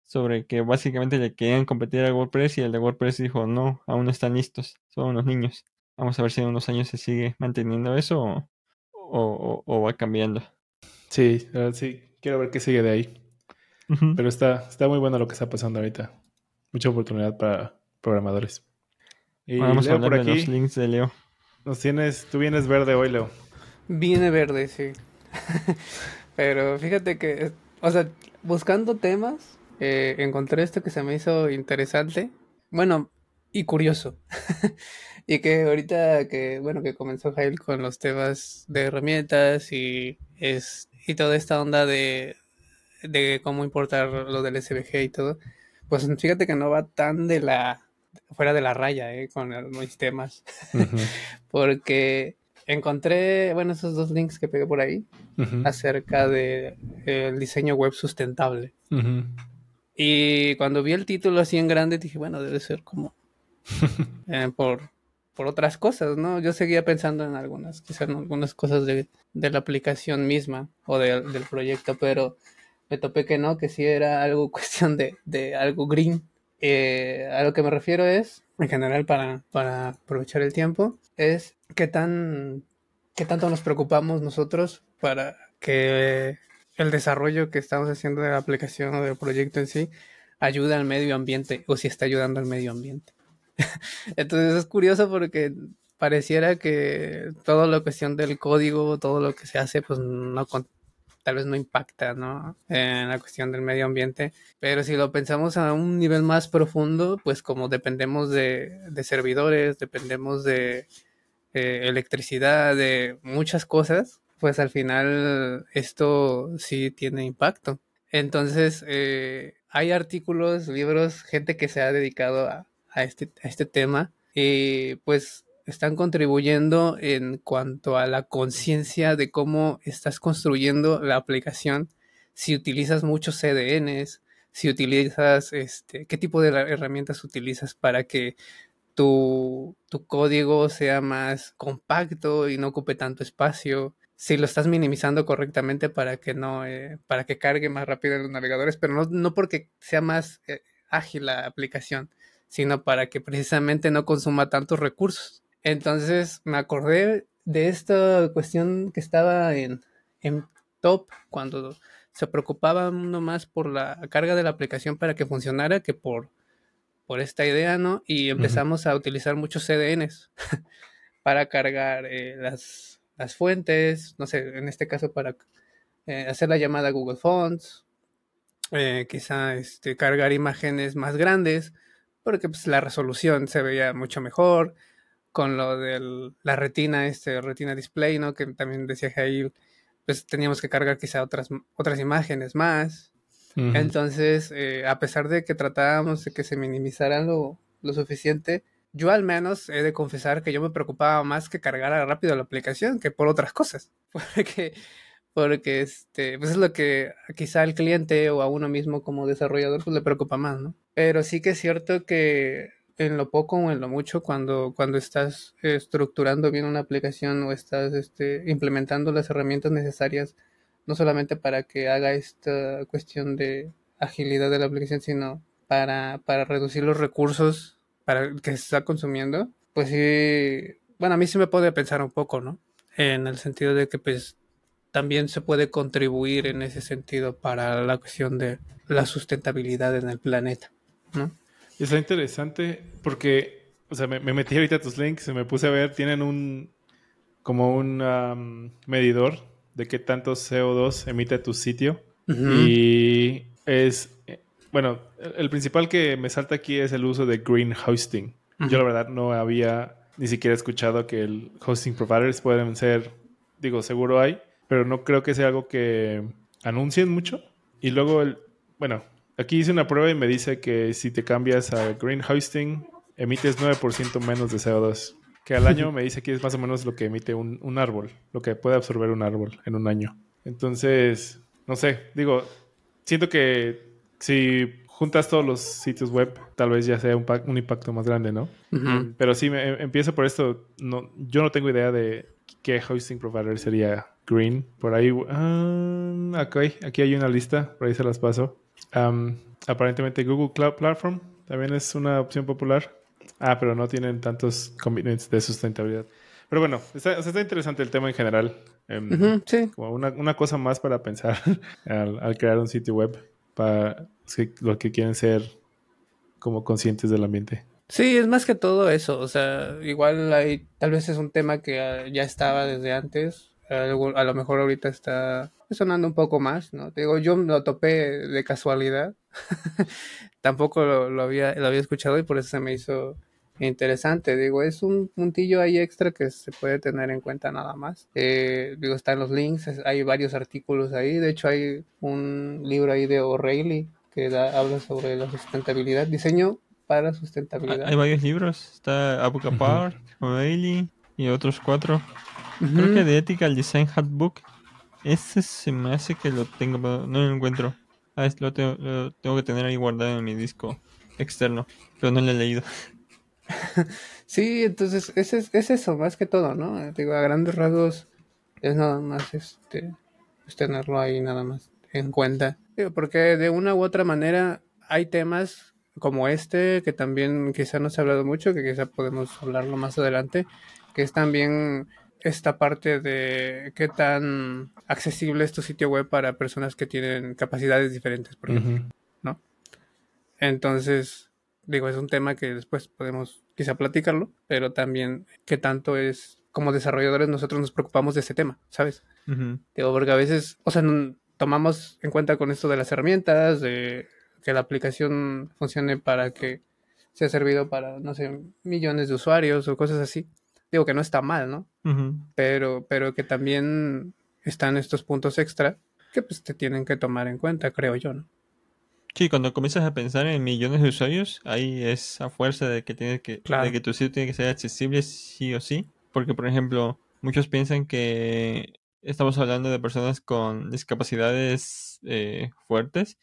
sobre que básicamente le querían competir a WordPress y el de WordPress dijo, no, aún no están listos, son unos niños. Vamos a ver si en unos años se sigue manteniendo eso o, o, o- o va cambiando. sí, sí, quiero ver qué sigue de ahí. Pero está, está muy bueno lo que está pasando ahorita. Mucha oportunidad para programadores. Y Vamos a Leo por de los links de Leo. nos tienes, tú vienes verde hoy, Leo. Viene verde, sí. Pero fíjate que, o sea, buscando temas, eh, encontré esto que se me hizo interesante. Bueno, y curioso. y que ahorita que, bueno, que comenzó Jail con los temas de herramientas y es y toda esta onda de, de cómo importar lo del SVG y todo, pues fíjate que no va tan de la fuera de la raya, eh, con los temas. Porque encontré, bueno, esos dos links que pegué por ahí acerca de el diseño web sustentable. Y cuando vi el título así en grande dije, bueno, debe ser como eh, por, por otras cosas, ¿no? Yo seguía pensando en algunas, quizás en algunas cosas de, de la aplicación misma o de- del proyecto, pero me topé que no, que sí era algo cuestión de, de algo green. Eh, a lo que me refiero es, en general, para, para aprovechar el tiempo, es qué tan qué tanto nos preocupamos nosotros para que el desarrollo que estamos haciendo de la aplicación o del proyecto en sí ayude al medio ambiente o si está ayudando al medio ambiente. Entonces es curioso porque pareciera que toda la cuestión del código, todo lo que se hace, pues no tal vez no impacta, ¿no? En la cuestión del medio ambiente. Pero si lo pensamos a un nivel más profundo, pues como dependemos de, de servidores, dependemos de eh, electricidad, de muchas cosas, pues al final esto sí tiene impacto. Entonces, eh, hay artículos, libros, gente que se ha dedicado a, a este, a este tema y pues están contribuyendo en cuanto a la conciencia de cómo estás construyendo la aplicación, si utilizas muchos CDNs, si utilizas, este, qué tipo de herramientas utilizas para que tu, tu código sea más compacto y no ocupe tanto espacio. Si lo estás minimizando correctamente para que no, eh, para que cargue más rápido en los navegadores, pero no, no porque sea más eh, ágil la aplicación, sino para que precisamente no consuma tantos recursos. Entonces me acordé de esta cuestión que estaba en, en top cuando se preocupaba uno más por la carga de la aplicación para que funcionara que por por esta idea, ¿no? Y empezamos a utilizar muchos CDNs para cargar eh, las, las, fuentes, no sé, en este caso para eh, hacer la llamada a Google Fonts, eh, quizá este, cargar imágenes más grandes, porque pues, la resolución se veía mucho mejor, con lo de la retina, este retina display, ¿no? Que también decía Jair, pues teníamos que cargar quizá otras, otras imágenes más, Uh -huh. Entonces, eh, a pesar de que tratábamos de que se minimizara lo, lo, suficiente, yo al menos he de confesar que yo me preocupaba más que cargara rápido la aplicación que por otras cosas. Porque porque este, pues es lo que quizá al cliente o a uno mismo como desarrollador pues le preocupa más, ¿no? Pero sí que es cierto que en lo poco o en lo mucho, cuando, cuando estás estructurando bien una aplicación o estás este, implementando las herramientas necesarias, no solamente para que haga esta cuestión de agilidad de la aplicación, sino para, para reducir los recursos para que se está consumiendo, pues sí, bueno, a mí sí me puede pensar un poco, ¿no? En el sentido de que pues también se puede contribuir en ese sentido para la cuestión de la sustentabilidad en el planeta, ¿no? Está interesante porque, o sea, me, metí ahorita a tus links y me puse a ver, tienen un, como un medidor de qué tanto CO2 emite tu sitio. Y es, bueno, el principal que me salta aquí es el uso de green hosting. Yo la verdad no había ni siquiera escuchado que el hosting providers pueden ser, digo, seguro hay, pero no creo que sea algo que anuncien mucho. Y luego, el, bueno, Aquí hice una prueba y me dice que si te cambias a green hosting, emites 9% menos de CO2. Que al año me dice que es más o menos lo que emite un, árbol, lo que puede absorber un árbol en un año. Entonces, no sé, digo, siento que si juntas todos los sitios web, tal vez ya sea un, un impacto más grande, ¿no? Pero sí, me, empiezo por esto. No, yo no tengo idea de qué hosting provider sería green. Por ahí, ah, aquí hay una lista, por ahí se las paso aparentemente Google Cloud Platform también es una opción popular. Ah, pero no tienen tantos commitments de sustentabilidad. Pero bueno, está, está interesante el tema en general. Em, sí. Como una, cosa más para pensar al, crear un sitio web para los que quieren ser como conscientes del ambiente. Sí, es más que todo eso. O sea, igual hay, tal vez es un tema que ah, ya estaba desde antes. A lo mejor ahorita está sonando un poco más, ¿no? Te digo, yo lo topé de casualidad. Tampoco lo, había, lo había escuchado y por eso se me hizo interesante. Digo, es un puntillo ahí extra que se puede tener en cuenta nada más. Eh, digo, están los links, hay varios artículos ahí. De hecho, hay un libro ahí de O'Reilly que habla sobre la sustentabilidad, diseño para sustentabilidad. Hay varios libros, está Abu Park, O'Reilly y otros cuatro. Creo que de Ethical Design Handbook ese se me hace que lo tengo, pero no lo encuentro. Ah, lo tengo, lo tengo que tener ahí guardado en mi disco externo, pero no lo he leído. sí, entonces es, es eso, más que todo, ¿no? Digo, a grandes rasgos es nada más este pues tenerlo ahí nada más en cuenta. porque de una u otra manera hay temas como este que también quizá no se ha hablado mucho, que quizá podemos hablarlo más adelante, que es también esta parte de qué tan accesible es tu sitio web para personas que tienen capacidades diferentes, por ejemplo, ¿no? Entonces, digo, es un tema que después podemos quizá platicarlo, pero también qué tanto es, como desarrolladores nosotros nos preocupamos de ese tema, ¿sabes? Digo, porque a veces, o sea, tomamos en cuenta con esto de las herramientas, de que la aplicación funcione para que sea servido para, no sé, millones de usuarios o cosas así digo que no está mal, ¿no? pero, pero que también están estos puntos extra que pues te tienen que tomar en cuenta, creo yo, ¿no? Sí, cuando comienzas a pensar en millones de usuarios, ahí es a fuerza de que tiene que, de que tu sitio tiene que ser accesible sí o sí. Porque, por ejemplo, muchos piensan que estamos hablando de personas con discapacidades eh, fuertes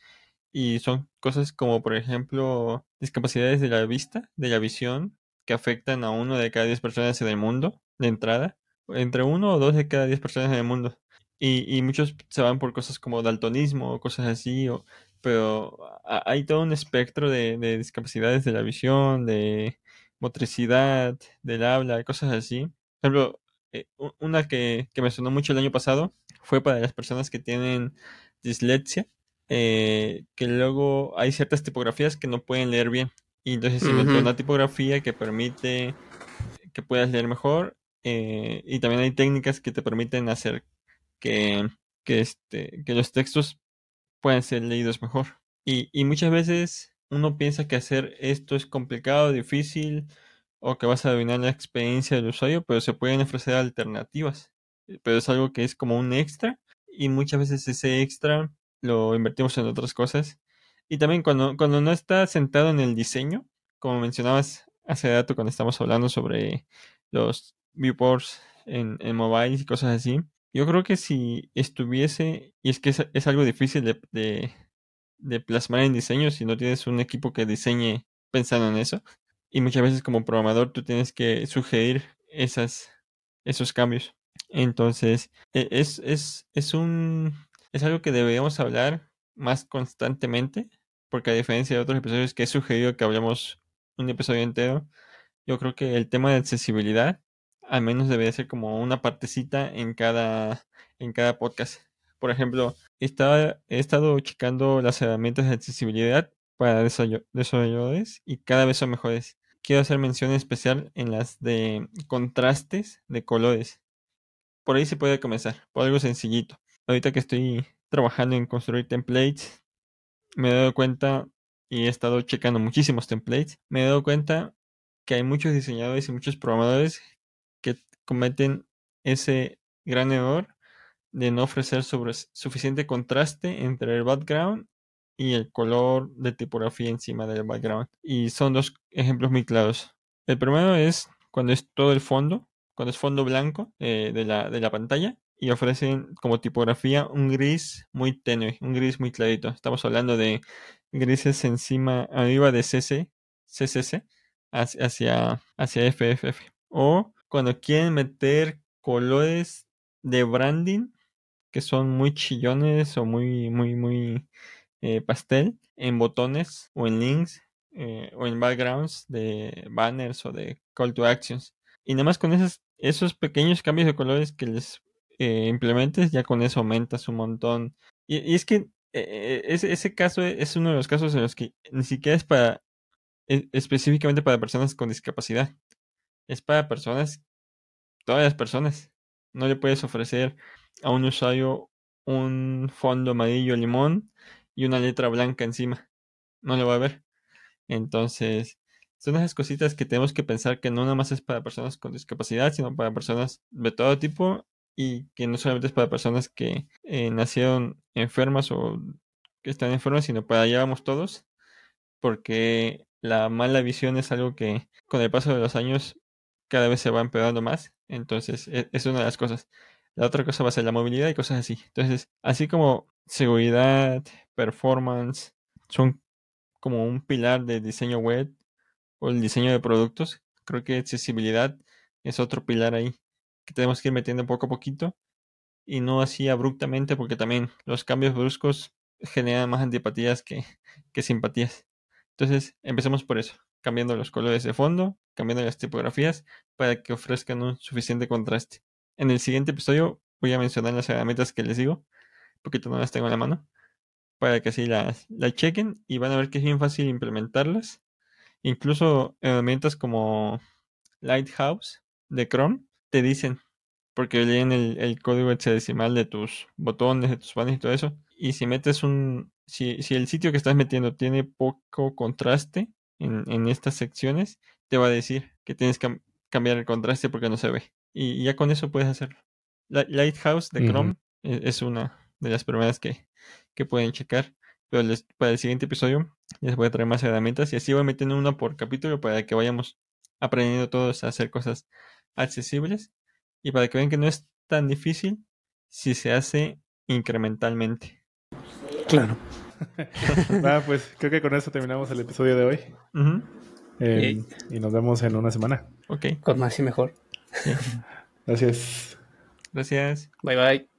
y son cosas como, por ejemplo, discapacidades de la vista, de la visión, que afectan a uno de cada diez personas en el mundo de entrada, entre uno o dos de cada diez personas en el mundo. Y, muchos se van por cosas como daltonismo o cosas así, o, pero hay todo un espectro de, discapacidades de la visión, de motricidad, del habla, cosas así. Por ejemplo, eh, una que, que, me sonó mucho el año pasado fue para las personas que tienen dislexia, eh, que luego hay ciertas tipografías que no pueden leer bien. Y entonces se inventó una tipografía que permite que puedas leer mejor. Eh, y también hay técnicas que te permiten hacer que, que, este, que los textos puedan ser leídos mejor. Y, y muchas veces uno piensa que hacer esto es complicado, difícil, o que vas a arruinar la experiencia del usuario, pero se pueden ofrecer alternativas. Pero es algo que es como un extra, y muchas veces ese extra lo invertimos en otras cosas y también cuando, cuando no está sentado en el diseño, como mencionabas hace rato cuando estamos hablando sobre los viewports en, en y cosas así, yo creo que si estuviese, y es que es, algo difícil de, de, de plasmar en diseño si no tienes un equipo que diseñe pensando en eso. Y muchas veces como programador tú tienes que sugerir esas, esos cambios. Entonces, e- es, es, es un es algo que deberíamos hablar más constantemente, porque a diferencia de otros episodios que he sugerido que hablemos un episodio entero, yo creo que el tema de accesibilidad al menos debería ser como una partecita en cada, en cada podcast. Por ejemplo, estaba, he estado checando las herramientas de accesibilidad para desarroll- desarrolladores y cada vez son mejores. Quiero hacer mención especial en las de contrastes de colores. Por ahí se puede comenzar, por algo sencillito. Ahorita que estoy trabajando en construir templates, me he dado cuenta y he estado checando muchísimos templates, me he dado cuenta que hay muchos diseñadores y muchos programadores que cometen ese gran error de no ofrecer suficiente contraste entre el background y el color de tipografía encima del background. Y son dos ejemplos muy claros. El primero es cuando es todo el fondo, cuando es fondo blanco eh, de la pantalla y ofrecen como tipografía un gris muy tenue, un gris muy clarito. Estamos hablando de grises encima, arriba de CC, CCC, hacia, hacia, FFF. O cuando quieren meter colores de branding que son muy chillones o muy, muy, muy eh, pastel en botones o en links eh, o en backgrounds de banners o de call to actions. Y nada más con esos, esos pequeños cambios de colores que les eh, implementes, ya con eso aumentas un montón. Y, es que eh, ese, ese caso es uno de los casos en los que ni siquiera es para e- específicamente para personas con discapacidad. Es para personas, todas las personas. No le puedes ofrecer a un usuario un fondo amarillo limón y una letra blanca encima. No lo va a ver. Entonces, son esas cositas que tenemos que pensar que no nada más es para personas con discapacidad, sino para personas de todo tipo y que no solamente es para personas que eh, nacieron enfermas o que están enfermas, sino para allá vamos todos, porque la mala visión es algo que con el paso de los años cada vez se va empeorando más. Entonces, e- es una de las cosas. La otra cosa va a ser la movilidad y cosas así. Entonces, así como seguridad, performance, son como un pilar de diseño web o el diseño de productos, creo que accesibilidad es otro pilar ahí que tenemos que ir metiendo poco a poquito y no así abruptamente porque también los cambios bruscos generan más antipatías que, que simpatías. Entonces, empecemos por eso, cambiando los colores de fondo, cambiando las tipografías para que ofrezcan un suficiente contraste. En el siguiente episodio voy a mencionar las herramientas que les digo, porque no las tengo en la mano, para que así las, las chequen y van a ver que es bien fácil implementarlas. Incluso herramientas como Lighthouse de Chrome te dicen, porque leen el, el código hexadecimal de tus botones, de tus banners y todo eso. Y si metes un, si, si el sitio que estás metiendo tiene poco contraste en, en estas secciones, te va a decir que tienes que cam- cambiar el contraste porque no se ve. Y, ya con eso puedes hacerlo. Lighthouse de. Chrome e- es una de las primeras que, que pueden checar. Pero les- para el siguiente episodio les voy a traer más herramientas y así voy metiendo una por capítulo para que vayamos aprendiendo todos a hacer cosas accesibles y para que vean que no es tan difícil si se hace incrementalmente. Claro. Nada, pues creo que con eso terminamos el episodio de hoy. Eh, y nos vemos en una semana. Ok, Con más y mejor. Gracias. gracias. Bye bye.